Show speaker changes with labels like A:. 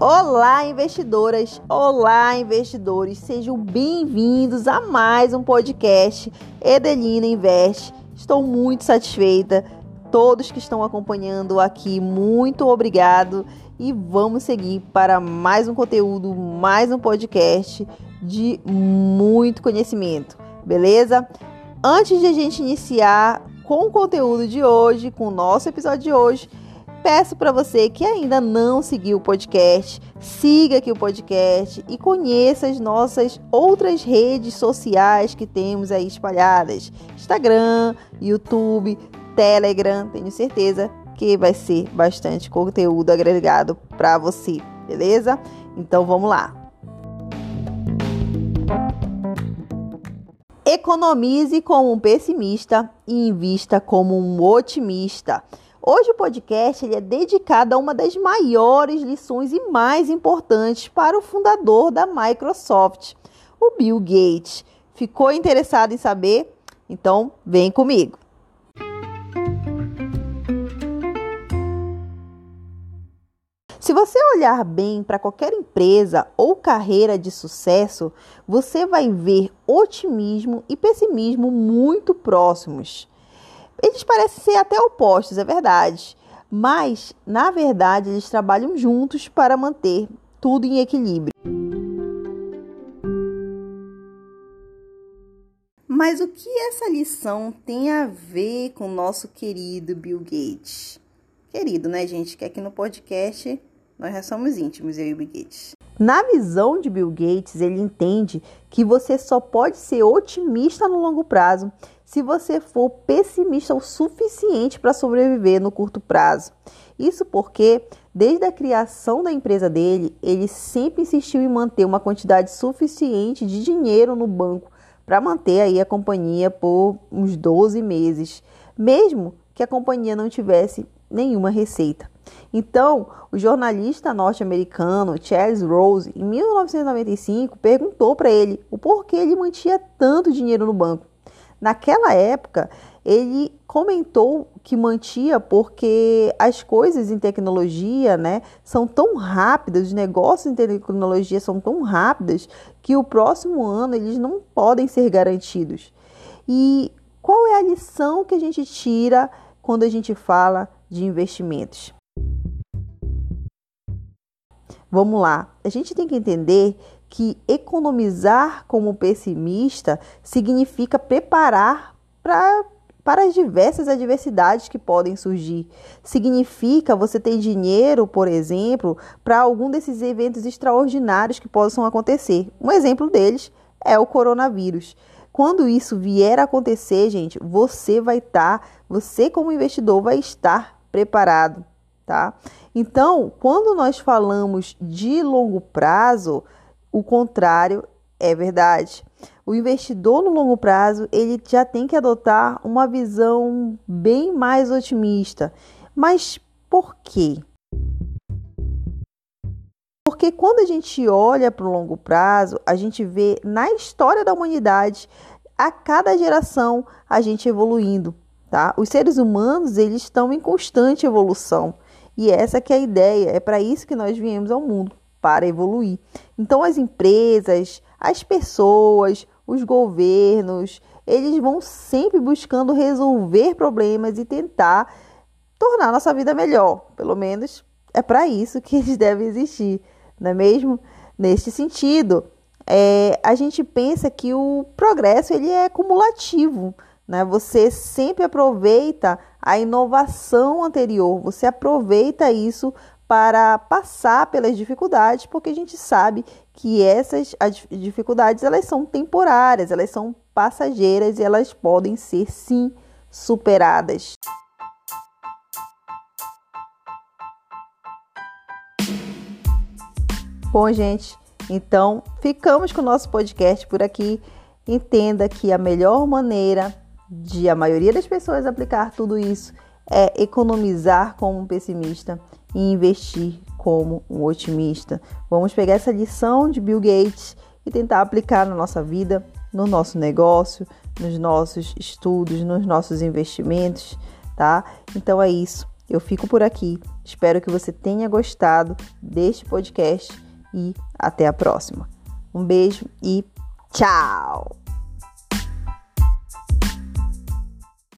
A: Olá, investidoras! Olá, investidores! Sejam bem-vindos a mais um podcast Edelina Invest. Estou muito satisfeita. Todos que estão acompanhando aqui, muito obrigado e vamos seguir para mais um conteúdo, mais um podcast de muito conhecimento, beleza? Antes de a gente iniciar com o conteúdo de hoje, com o nosso episódio de hoje, Peço para você que ainda não seguiu o podcast, siga aqui o podcast e conheça as nossas outras redes sociais que temos aí espalhadas: Instagram, YouTube, Telegram. Tenho certeza que vai ser bastante conteúdo agregado para você, beleza? Então vamos lá. Economize como um pessimista e invista como um otimista. Hoje o podcast ele é dedicado a uma das maiores lições e mais importantes para o fundador da Microsoft, o Bill Gates. Ficou interessado em saber? Então vem comigo. Se você olhar bem para qualquer empresa ou carreira de sucesso, você vai ver otimismo e pessimismo muito próximos. Eles parecem ser até opostos, é verdade. Mas, na verdade, eles trabalham juntos para manter tudo em equilíbrio. Mas o que essa lição tem a ver com o nosso querido Bill Gates? Querido, né, gente? Que aqui no podcast nós já somos íntimos, eu e o Bill Gates. Na visão de Bill Gates, ele entende que você só pode ser otimista no longo prazo se você for pessimista o suficiente para sobreviver no curto prazo. Isso porque, desde a criação da empresa dele, ele sempre insistiu em manter uma quantidade suficiente de dinheiro no banco para manter aí a companhia por uns 12 meses, mesmo que a companhia não tivesse nenhuma receita. Então, o jornalista norte-americano Charles Rose, em 1995, perguntou para ele o porquê ele mantinha tanto dinheiro no banco. Naquela época, ele comentou que mantinha porque as coisas em tecnologia, né, são tão rápidas, os negócios em tecnologia são tão rápidas que o próximo ano eles não podem ser garantidos. E qual é a lição que a gente tira quando a gente fala de investimentos? Vamos lá. A gente tem que entender que economizar como pessimista significa preparar para para as diversas adversidades que podem surgir. Significa você ter dinheiro, por exemplo, para algum desses eventos extraordinários que possam acontecer. Um exemplo deles é o coronavírus. Quando isso vier a acontecer, gente, você vai estar, tá, você como investidor vai estar preparado, tá? Então, quando nós falamos de longo prazo, o contrário é verdade. O investidor no longo prazo, ele já tem que adotar uma visão bem mais otimista. Mas por quê? Porque quando a gente olha para o longo prazo, a gente vê na história da humanidade, a cada geração, a gente evoluindo, tá? Os seres humanos, eles estão em constante evolução. E essa que é a ideia, é para isso que nós viemos ao mundo para evoluir. Então, as empresas, as pessoas, os governos, eles vão sempre buscando resolver problemas e tentar tornar nossa vida melhor. Pelo menos é para isso que eles devem existir, não é mesmo? Neste sentido, é, a gente pensa que o progresso ele é cumulativo. Né? Você sempre aproveita a inovação anterior, você aproveita isso para passar pelas dificuldades, porque a gente sabe que essas dificuldades elas são temporárias, elas são passageiras e elas podem ser sim superadas. Bom, gente, então ficamos com o nosso podcast por aqui. Entenda que a melhor maneira de a maioria das pessoas aplicar tudo isso é economizar como pessimista e investir como um otimista. Vamos pegar essa lição de Bill Gates e tentar aplicar na nossa vida, no nosso negócio, nos nossos estudos, nos nossos investimentos, tá? Então é isso. Eu fico por aqui. Espero que você tenha gostado deste podcast e até a próxima. Um beijo e tchau!